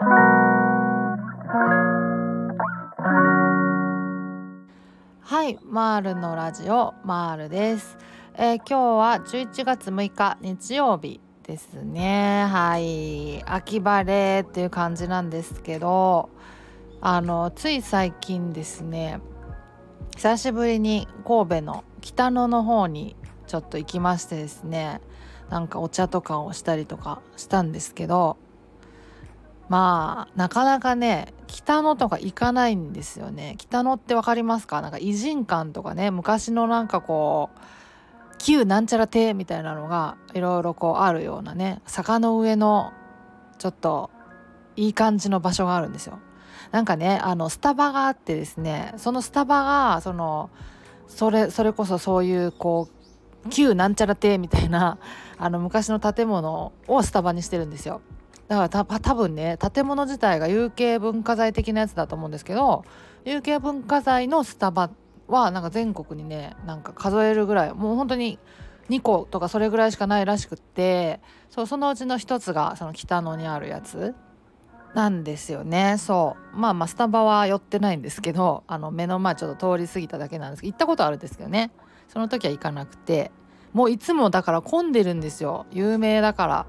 はいマールのラジオマールです、えー、今日は11月6日日曜日ですね。はい。秋晴れっていう感じなんですけどあのつい最近ですね久しぶりに神戸の北野の方にちょっと行きましてですねなんかお茶とかをしたりとかしたんですけどまあなかなかね北野とか行かないんですよね。北野って分かりますか？なんか偉人館とかね昔のなんかこう旧なんちゃら亭みたいなのがいろいろこうあるようなね坂の上のちょっといい感じの場所があるんですよ。なんかねあのスタバがあってですねそのスタバがそのそれそれこそそういうこう旧なんちゃら亭みたいなあの昔の建物をスタバにしてるんですよ。だからた多分ね建物自体が有形文化財的なやつだと思うんですけど有形文化財のスタバはなんか全国にねなんか数えるぐらいもう本当に2個とかそれぐらいしかないらしくってそうそのうちの1つがその北野にあるやつなんですよね。そう。まあまあスタバは寄ってないんですけどあの目の前ちょっと通り過ぎただけなんです。けど行ったことあるんですけどね。その時は行かなくて。もういつもだから混んでるんですよ。有名だから。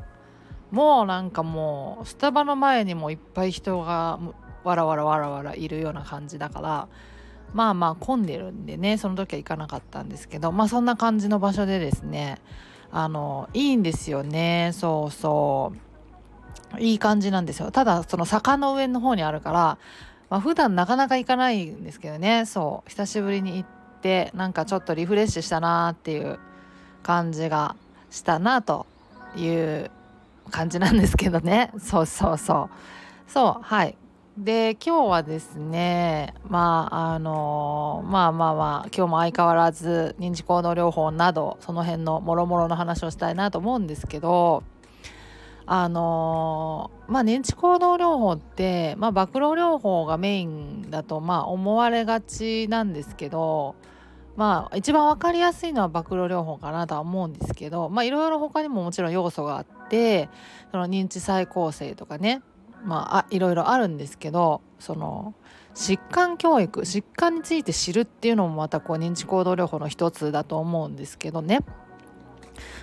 もうなんかもうスタバの前にもいっぱい人がわらわらわらわらいるような感じだからまあまあ混んでるんでねその時は行かなかったんですけどまあそんな感じの場所でですねあのいいんですよね。そうそう。いい感じなんですよ。ただその坂の上の方にあるから、まあ、普段なかなか行かないんですけどね。そう。久しぶりに行ってなんかちょっとリフレッシュしたなっていう感じがしたなという感じなんですけどね。そうそうそう。そうはい。で今日はですねまああのまあまあまあ今日も相変わらず認知行動療法などその辺のもろもろの話をしたいなと思うんですけどあのまあ認知行動療法って、まあ、暴露療法がメインだとまあ思われがちなんですけどまあ一番分かりやすいのは暴露療法かなとは思うんですけどまあいろいろ他にももちろん要素があってその認知再構成とかねま、あいろいろあるんですけどその疾患教育疾患について知るっていうのもまたこう認知行動療法の一つだと思うんですけどね。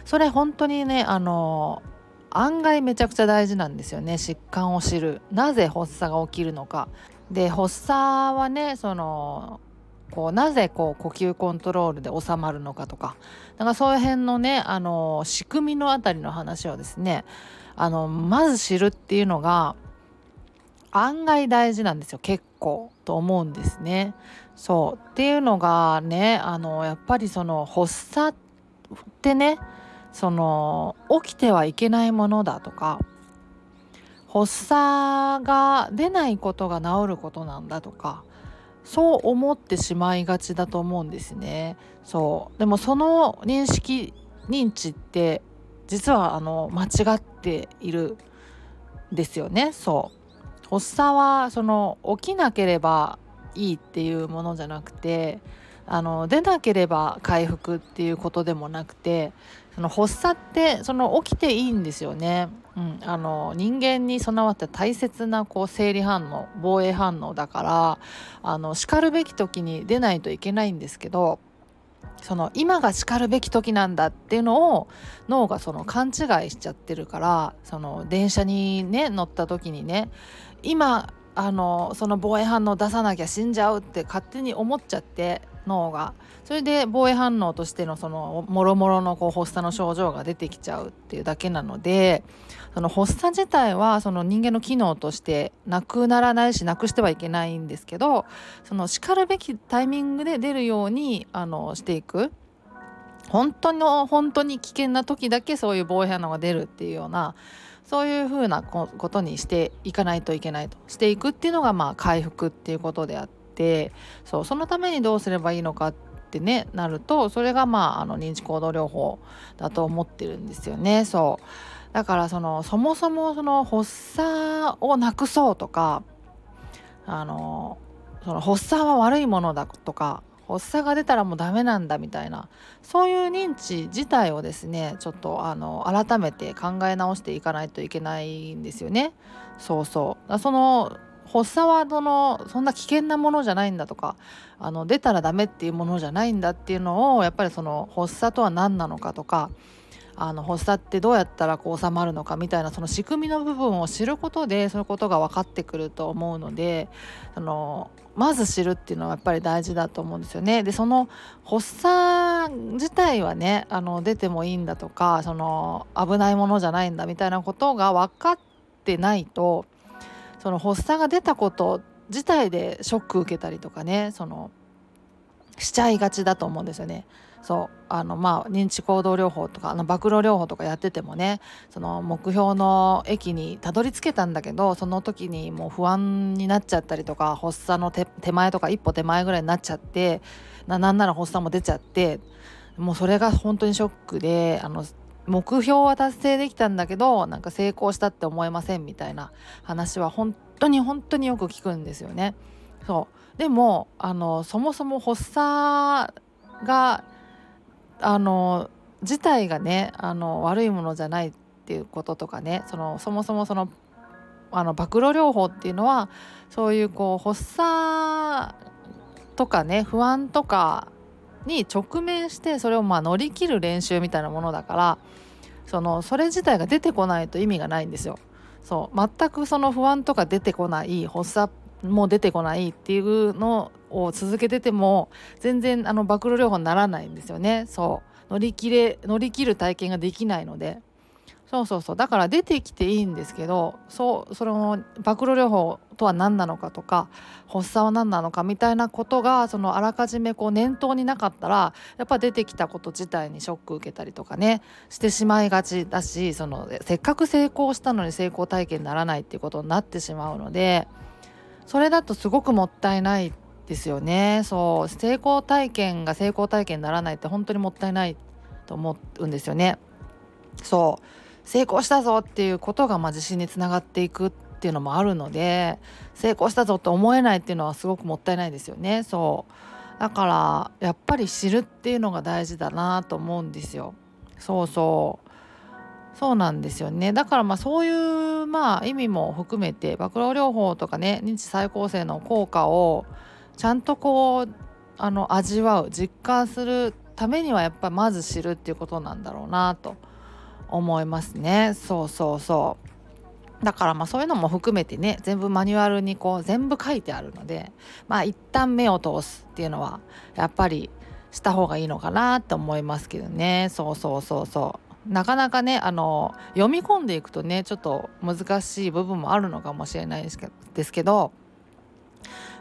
それ本当にねあの案外めちゃくちゃ大事なんですよね。疾患を知る。なぜ発作が起きるのか。で発作はねそのこうなぜこう呼吸コントロールで収まるのかとか。なんかそういう辺のねあの仕組みのあたりの話をですねあのまず知るっていうのが案外大事なんですよ。結構と思うんですね。そう。っていうのがねあのやっぱりその発作ってねその起きてはいけないものだとか発作が出ないことが治ることなんだとかそう思ってしまいがちだと思うんですね。そうでもその認識認知って実はあの間違っているんですよね。そう発作はその起きなければいいっていうものじゃなくてあの出なければ回復っていうことでもなくてその発作ってその起きていいんですよね、うん、あの人間に備わって大切なこう生理反応防衛反応だからあのしかるべき時に出ないといけないんですけどその今がしかるべき時なんだっていうのを脳がその勘違いしちゃってるからその電車にね乗った時にね今あのその防衛反応出さなきゃ死んじゃうって勝手に思っちゃって脳が。それで防衛反応としてのそのもろもろのこう発作の症状が出てきちゃうっていうだけなのでその発作自体はその人間の機能としてなくならないしなくしてはいけないんですけどそのしかるべきタイミングで出るようにあのしていく。本当の本当に危険な時だけそういう防衛反応が出るっていうようなそういうふうなことにしていかないといけないと。していくっていうのがまあ回復っていうことであってそうそのためにどうすればいいのかってねなるとそれがまああの認知行動療法だと思ってるんですよね。そう。だからそのそもそもその発作をなくそうとかあのその発作は悪いものだとか発作が出たらもうダメなんだみたいなそういう認知自体をですねちょっとあの改めて考え直していかないといけないんですよね。そうそう。その発作はそのそんな危険なものじゃないんだとかあの出たらダメっていうものじゃないんだっていうのをやっぱりその発作とは何なのかとかあの発作ってどうやったらこう収まるのかみたいなその仕組みの部分を知ることでそういうことが分かってくると思うのであのまず知るっていうのはやっぱり大事だと思うんですよね。でその発作自体はねあの出てもいいんだとかその危ないものじゃないんだみたいなことが分かってないとその発作が出たこと自体でショック受けたりとかねそのしちゃいがちだと思うんですよね。そうあのまあ認知行動療法とかあの暴露療法とかやっててもねその目標の駅にたどり着けたんだけどその時にもう不安になっちゃったりとか発作の手前とか一歩手前ぐらいになっちゃってなんなら発作も出ちゃってもうそれが本当にショックであの目標は達成できたんだけどなんか成功したって思えませんみたいな話は本当に本当によく聞くんですよね。そうでもあのそもそも発作があの自体がねあの悪いものじゃないっていうこととかねそのそもそもそのあの暴露療法っていうのはそういうこう発作とかね不安とかに直面してそれをまあ乗り切る練習みたいなものだからそのそれ自体が出てこないと意味がないんですよ。そう。全くその不安とか出てこない発作も出てこないっていうのを続けてても全然あの暴露療法にならないんですよね。そう。乗り切れ乗り切る体験ができないので。そうそうそう。だから出てきていいんですけどそうその暴露療法とは何なのかとか発作は何なのかみたいなことがそのあらかじめこう念頭になかったらやっぱ出てきたこと自体にショック受けたりとかねしてしまいがちだしそのせっかく成功したのに成功体験にならないっていうことになってしまうのでそれだとすごくもったいないですよね。そう成功体験が成功体験にならないって本当にもったいないと思うんですよね。そう。成功したぞっていうことがまあ自信につながっていくっていうのもあるので成功したぞと思えないっていうのはすごくもったいないですよね。そう。だからやっぱり知るっていうのが大事だなと思うんですよ。そうそう。そうなんですよね。だからまあそういうまあ意味も含めて暴露療法とかね認知再構成の効果をちゃんとこうあの味わう実感するためにはやっぱまず知るっていうことなんだろうなと思いますね。そうそうそう。だからまあそういうのも含めてね全部マニュアルにこう全部書いてあるのでまあ一旦目を通すっていうのはやっぱりした方がいいのかなって思いますけどね。そうそうそうそう。なかなかねあの読み込んでいくとねちょっと難しい部分もあるのかもしれないですけど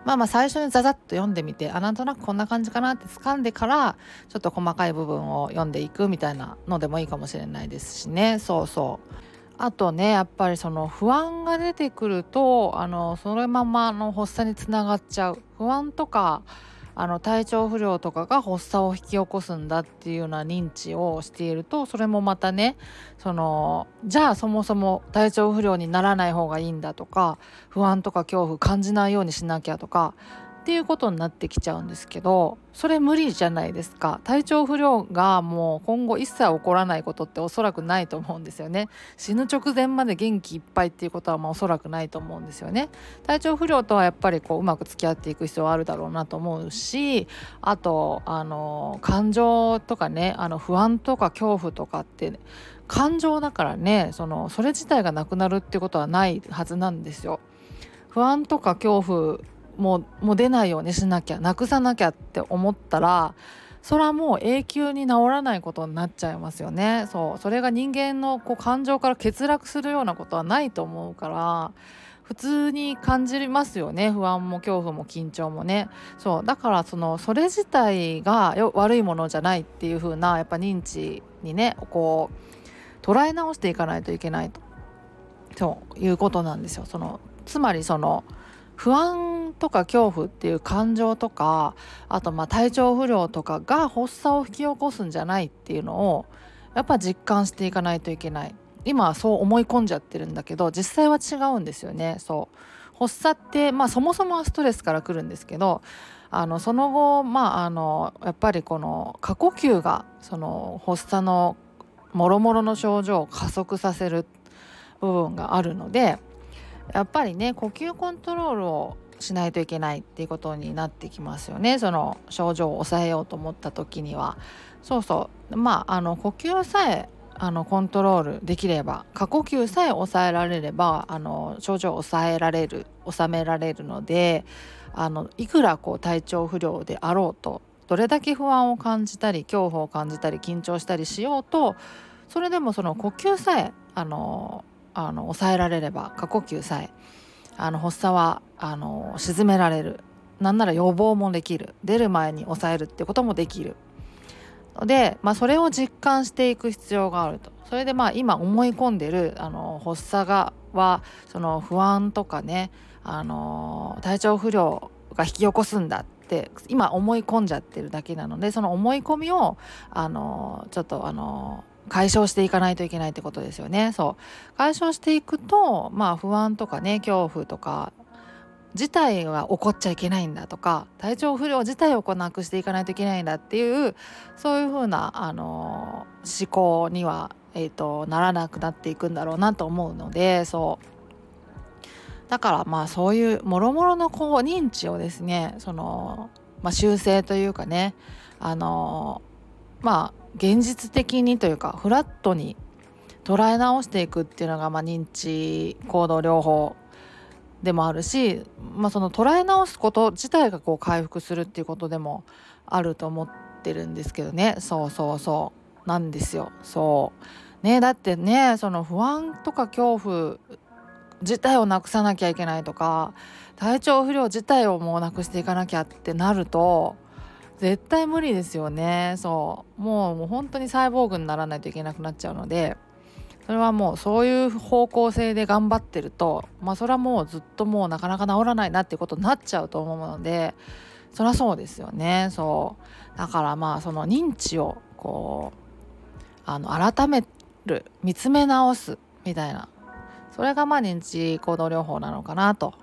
まあまあ最初にザザッと読んでみてあなんとなくこんな感じかなって掴んでからちょっと細かい部分を読んでいくみたいなのでもいいかもしれないですしね。そうそう。あとねやっぱりその不安が出てくるとあのそのままの発作につながっちゃう。不安とかあの体調不良とかが発作を引き起こすんだっていうような認知をしているとそれもまたねそのじゃあそもそも体調不良にならない方がいいんだとか不安とか恐怖感じないようにしなきゃとかっていうことになってきちゃうんですけどそれ無理じゃないですか。体調不良がもう今後一切起こらないことっておそらくないと思うんですよね。死ぬ直前まで元気いっぱいっていうことはまあおそらくないと思うんですよね。体調不良とはやっぱりこううまく付き合っていく必要はあるだろうなと思うしあとあの感情とかねあの不安とか恐怖とかって、ね、感情だからねそのそれ自体がなくなるってことはないはずなんですよ。不安とか恐怖もうもう出ないようにしなきゃなくさなきゃって思ったらそれはもう永久に治らないことになっちゃいますよね。そう。それが人間のこう感情から欠落するようなことはないと思うから普通に感じますよね。不安も恐怖も緊張もね。そう。だからそのそれ自体が悪いものじゃないっていう風なやっぱ認知にねこう捉え直していかないといけないとそういうことなんですよ。そのつまりその不安とか恐怖っていう感情とかあとまあ体調不良とかが発作を引き起こすんじゃないっていうのをやっぱ実感していかないといけない。今はそう思い込んじゃってるんだけど実際は違うんですよね。そう。発作ってまあそもそもはストレスから来るんですけどあのその後まああのやっぱりこの過呼吸がその発作のもろもろの症状を加速させる部分があるのでやっぱりね呼吸コントロールをしないといけないっていうことになってきますよね。その症状を抑えようと思った時には。そうそう。まああの呼吸さえあのコントロールできれば過呼吸さえ抑えられればあの症状を抑えられる収められるのであのいくらこう体調不良であろうとどれだけ不安を感じたり恐怖を感じたり緊張したりしようとそれでもその呼吸さえあのあの抑えられれば過呼吸さえあの発作はあの沈められる。なんなら予防もできる。出る前に抑えるってこともできる。ので、まあ、それを実感していく必要があると。それでまあ今思い込んでるあの発作がはその不安とかねあの体調不良が引き起こすんだって今思い込んじゃってるだけなのでその思い込みをあのちょっとあの解消していかないといけないってことですよね。そう解消していくとまあ不安とかね恐怖とか自体が起こっちゃいけないんだとか体調不良自体をこなくしていかないといけないんだっていうそういうふうな、あの思考には、えーと、ならなくなっていくんだろうなと思うのでそうだからまあそういうもろもろのこう認知をですねその、まあ、修正というかねあのまあ現実的にというかフラットに捉え直していくっていうのが、まあ、認知行動療法でもあるし、まあ、その捉え直すこと自体がこう回復するっていうことでもあると思ってるんですけどね。そうそうそう。なんですよ。そう。ねだってねその不安とか恐怖自体をなくさなきゃいけないとか体調不良自体をもうなくしていかなきゃってなると絶対無理ですよね。そう。もうもう本当にサイボーグにならないといけなくなっちゃうのでそれはもうそういう方向性で頑張ってるとまあそれはもうずっともうなかなか治らないなっていうことになっちゃうと思うのでそりゃそうですよね。そう。だからまあその認知をこうあの改める見つめ直すみたいな。それがまあ認知行動療法なのかなと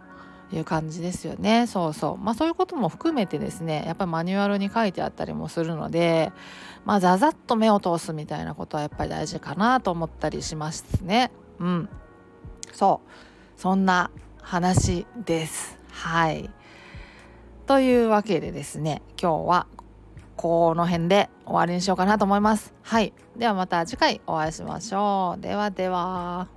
いう感じですよね。そうそう。まあそういうことも含めてですねやっぱりマニュアルに書いてあったりもするのでまあざざっと目を通すみたいなことはやっぱり大事かなと思ったりしますね。うん。そう。そんな話です。はい。というわけでですね今日はこの辺で終わりにしようかなと思います。はい。ではまた次回お会いしましょう。ではでは。